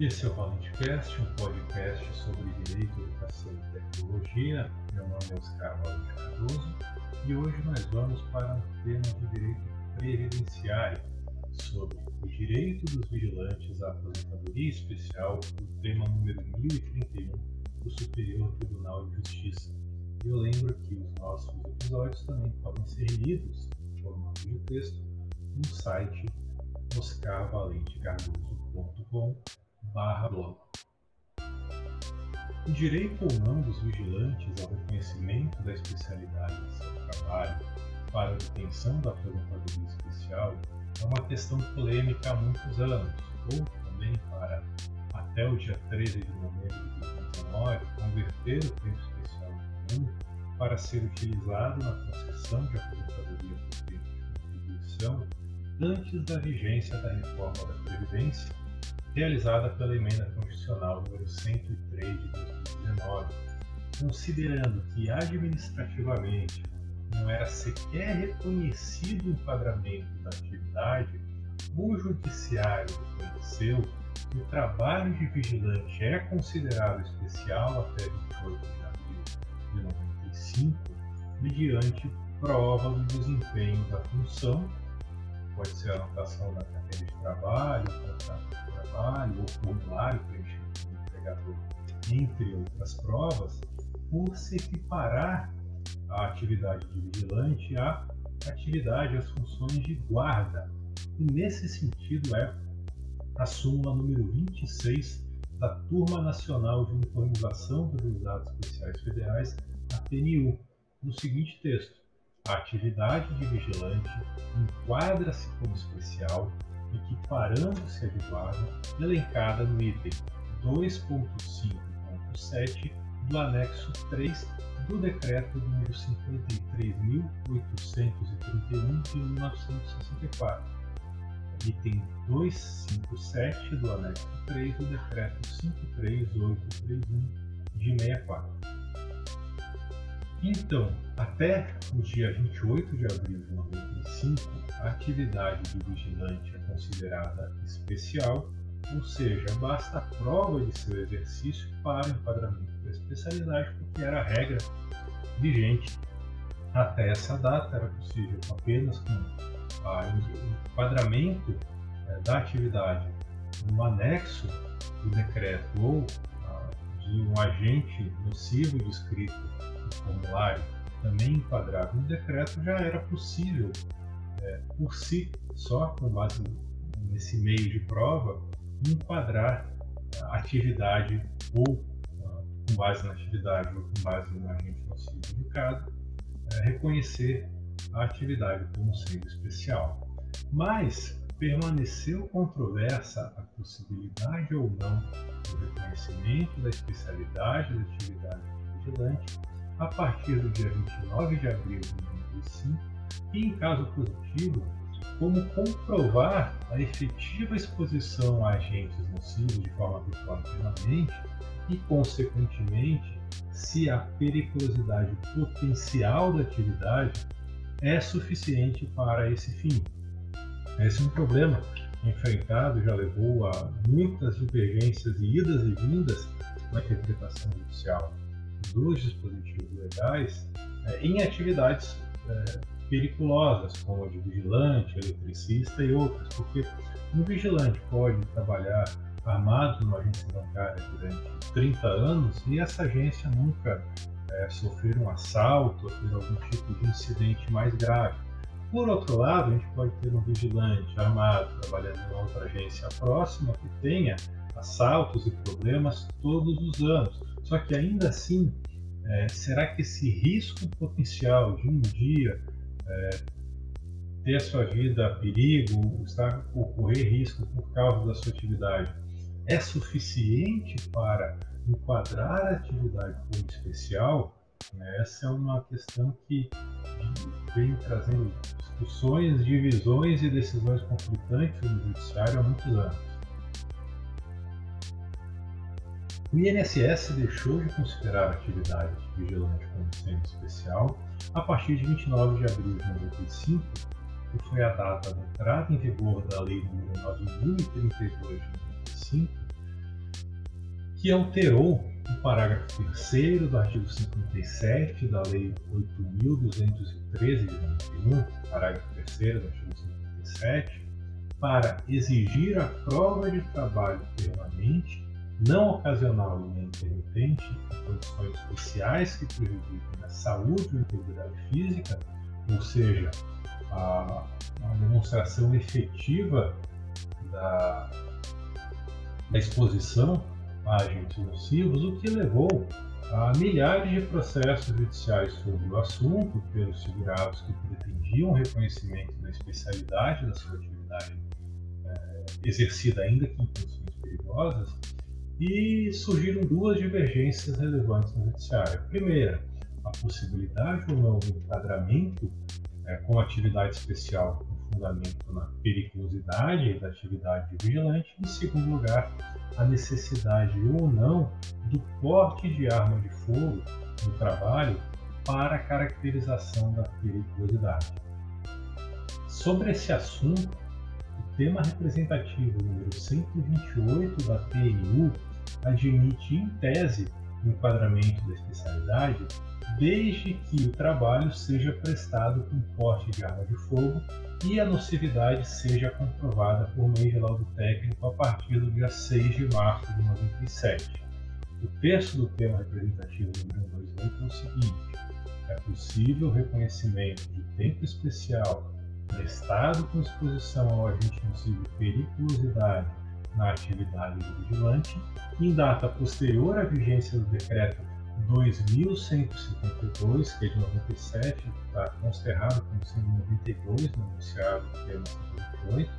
Esse é o ValenteCast, um podcast sobre direito, educação e tecnologia. Meu nome é Oscar Valente Cardoso e hoje nós vamos para um tema de direito previdenciário sobre o direito dos vigilantes à aposentadoria especial, o tema número 1031 do Superior Tribunal de Justiça. Eu lembro que os nossos episódios também podem ser lidos em formato de texto no site oscarvalentecardoso.com barra blog. O direito ou não dos vigilantes ao reconhecimento da especialidade de seu trabalho para a obtenção da aposentadoria especial é uma questão polêmica há muitos anos, ou também para, até o dia 13 de novembro de 2019, converter o tempo especial comum para ser utilizado na concessão de aposentadoria por tempo de contribuição antes da vigência da reforma da Previdência realizada pela Emenda Constitucional número 103 de 2019, considerando que administrativamente não era sequer reconhecido o enquadramento da atividade, o Judiciário reconheceu que o trabalho de vigilante é considerado especial até 28 de abril de 95, mediante prova do desempenho da função, pode ser a anotação da carteira de trabalho, contrato de trabalho ou formulário preenchido pelo empregador, entre outras provas, por se equiparar a atividade de vigilante à atividade, às funções de guarda. E nesse sentido é a súmula número 26 da Turma Nacional de Uniformização dos Juizados Especiais Federais, a TNU, no seguinte texto: a atividade de vigilante enquadra-se como especial, equiparando-se à de guarda, elencada no item 2.5.7 do anexo 3 do Decreto nº 53.831 de 1964, item 257 do anexo 3 do Decreto 53831 de 64. Então, até o dia 28 de abril de 95, a atividade de vigilante é considerada especial, ou seja, basta a prova de seu exercício para o enquadramento da especialidade, porque era a regra vigente até essa data, era possível apenas com o enquadramento é, da atividade no anexo do decreto ou de um agente nocivo descrito formulário também enquadrado no decreto, já era possível, é, por si só, com base nesse meio de prova, enquadrar a atividade ou com base na atividade ou com base no agente nocivo indicado, é, reconhecer a atividade como sendo especial. Mas permaneceu controversa a possibilidade ou não do reconhecimento da especialidade da atividade de vigilante a partir do dia 29 de abril de 2005 e, em caso positivo, como comprovar a efetiva exposição a agentes nocivos de forma habitual e permanente e, consequentemente, se a periculosidade potencial da atividade é suficiente para esse fim. Esse é um problema enfrentado já levou a muitas divergências e idas e vindas na interpretação judicial dos dispositivos legais é, em atividades é, periculosas, como a de vigilante, eletricista e outras, porque um vigilante pode trabalhar armado numa agência bancária durante 30 anos e essa agência nunca é, sofrer um assalto ou ter algum tipo de incidente mais grave. Por outro lado, a gente pode ter um vigilante armado trabalhando em outra agência próxima que tenha assaltos e problemas todos os anos. Só que ainda assim, é, será que esse risco potencial de um dia é, ter a sua vida a perigo, estar, ocorrer risco por causa da sua atividade, é suficiente para enquadrar a atividade como especial? Essa é uma questão que vem trazendo discussões, divisões e decisões conflitantes no Judiciário há muitos anos. O INSS deixou de considerar a atividade de vigilante como sendo especial a partir de 29 de abril de 1995, que foi a data da entrada em vigor da Lei nº 9032 de 1995, que alterou o parágrafo 3 do artigo 57 da Lei 8.213 de 91, parágrafo 3 do artigo 57, para exigir a prova de trabalho permanente, não ocasional e intermitente, condições especiais que prejudiquem a saúde ou integridade física, ou seja, a, a demonstração efetiva da, da exposição a agentes nocivos, o que levou a milhares de processos judiciais sobre o assunto pelos segurados que pretendiam reconhecimento da especialidade da sua atividade é, exercida ainda que em condições perigosas e surgiram duas divergências relevantes no judiciário. Primeira, a possibilidade ou não do enquadramento é, com atividade especial com fundamento na periculosidade da atividade vigilante. Em segundo lugar, a necessidade ou não do porte de arma de fogo no trabalho para a caracterização da periculosidade. Sobre esse assunto, o tema representativo número 128 da PNU admite, em tese, o enquadramento da especialidade desde que o trabalho seja prestado com porte de arma de fogo e a nocividade seja comprovada por meio de laudo técnico a partir do dia 6 de março de 97. O texto do tema representativo número 28 é o seguinte: é possível o reconhecimento de tempo especial prestado com exposição ao agente nocivo periculosidade na atividade do vigilante em data posterior à vigência do decreto 2152, que é de 97, está considerado como sendo 92 no enunciado do tema 58,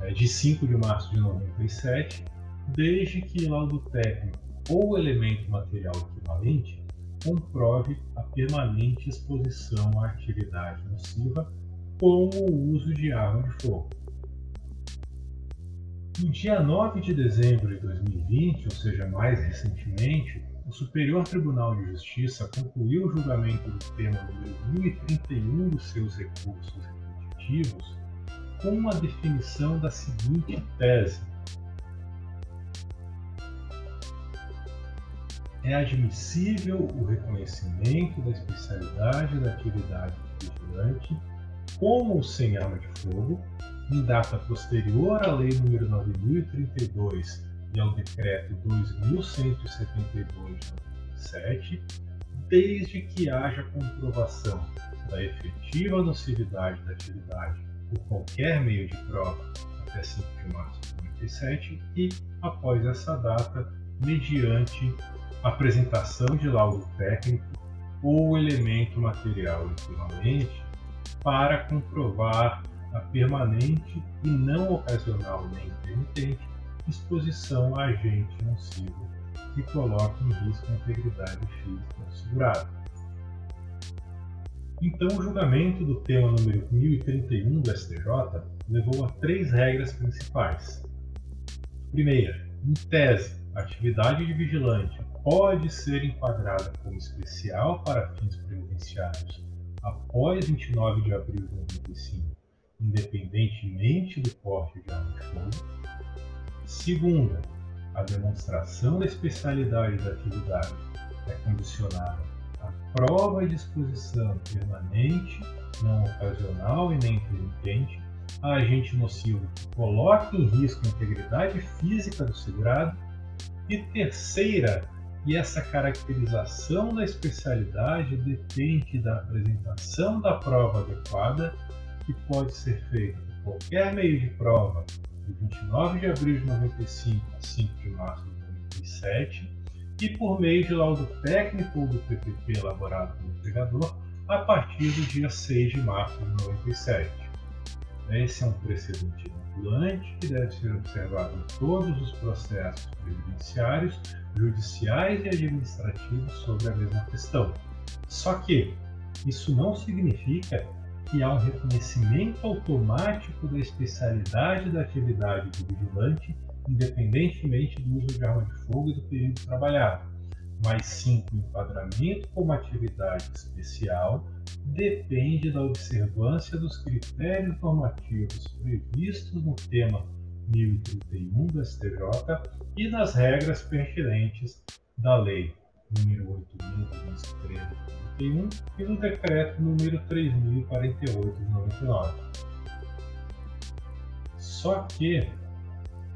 é, de 5 de março de 97, desde que laudo técnico ou elemento material equivalente comprove a permanente exposição à atividade nociva como o uso de arma de fogo. No dia 9 de dezembro de 2020, ou seja, mais recentemente, o Superior Tribunal de Justiça concluiu o julgamento do tema número 1031 dos seus recursos repetitivos com a definição da seguinte tese. É admissível o reconhecimento da especialidade da atividade do vigilante com ou sem arma de fogo em data posterior à Lei nº 9032 e ao Decreto 2172 de desde que haja comprovação da efetiva nocividade da atividade por qualquer meio de prova até 5 de março de 97 e, após essa data, mediante apresentação de laudo técnico ou elemento material equivalente para comprovar a permanente e não ocasional nem intermitente exposição a agente nocivo que coloque em risco a integridade física do segurado. Então, o julgamento do tema número 1031 do STJ levou a três regras principais. Primeira, em tese, a atividade de vigilante pode ser enquadrada como especial para fins previdenciários após 29 de abril de 1995, independentemente do porte de arma de fogo. Segunda, a demonstração da especialidade da atividade é condicionada à prova e disposição permanente, não ocasional e nem intermitente, a agente nocivo que coloque em risco a integridade física do segurado. E terceira, e essa caracterização da especialidade depende da apresentação da prova adequada, que pode ser feita por qualquer meio de prova, de 29 de abril de 95 a 5 de março de 97, e por meio de laudo técnico ou do PPP elaborado pelo empregador a partir do dia 6 de março de 97. Esse é um precedente vinculante que deve ser observado em todos os processos previdenciários, judiciais e administrativos sobre a mesma questão. Só que isso não significa que há um reconhecimento automático da especialidade da atividade do vigilante, independentemente do uso de arma de fogo e do período trabalhado, mas sim que o enquadramento como atividade especial depende da observância dos critérios normativos previstos no tema 1031 do STJ e nas regras pertinentes da Lei número 8.213 e no decreto número 3.048 de 99. Só que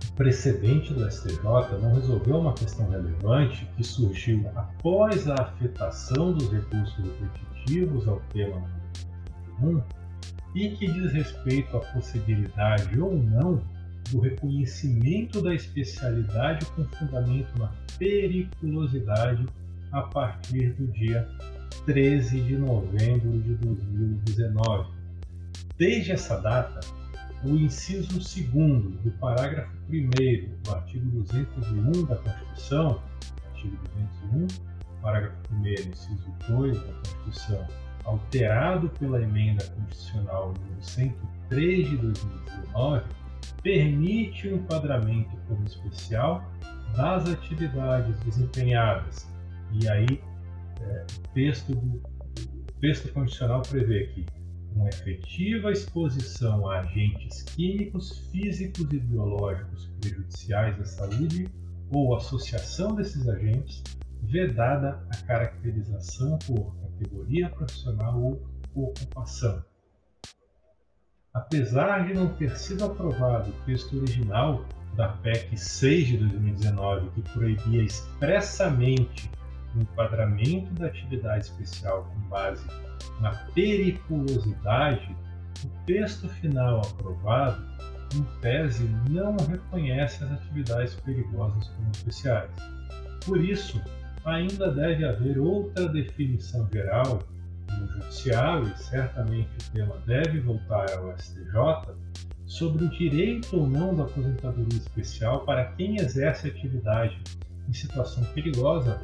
o precedente do STJ não resolveu uma questão relevante que surgiu após a afetação dos recursos repetitivos ao tema 1 e que diz respeito à possibilidade ou não do reconhecimento da especialidade com fundamento na periculosidade a partir do dia 13 de novembro de 2019. Desde essa data, o inciso 2 do parágrafo 1 do artigo 201 da Constituição, artigo 201, parágrafo 1, inciso 2 da Constituição, alterado pela emenda constitucional número 103 de 2019, permite o enquadramento como especial das atividades desempenhadas. E aí, é, texto do texto condicional prevê que uma efetiva exposição a agentes químicos, físicos e biológicos prejudiciais à saúde ou associação desses agentes, vedada a caracterização por categoria profissional ou ocupação. Apesar de não ter sido aprovado o texto original da PEC 6 de 2019, que proibia expressamente o enquadramento da atividade especial com base na periculosidade, o texto final aprovado, em tese, não reconhece as atividades perigosas como especiais. Por isso, ainda deve haver outra definição geral no Judiciário, e certamente o tema deve voltar ao STJ, sobre o direito ou não da aposentadoria especial para quem exerce atividade em situação perigosa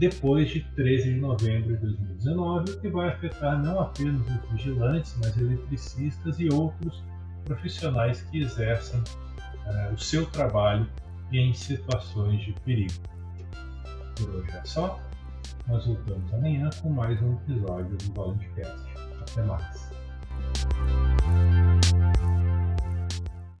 depois de 13 de novembro de 2019, o que vai afetar não apenas os vigilantes, mas eletricistas e outros profissionais que exercem uh, o seu trabalho em situações de perigo. Por hoje é só. Nós voltamos amanhã com mais um episódio do Volantcast. Até mais.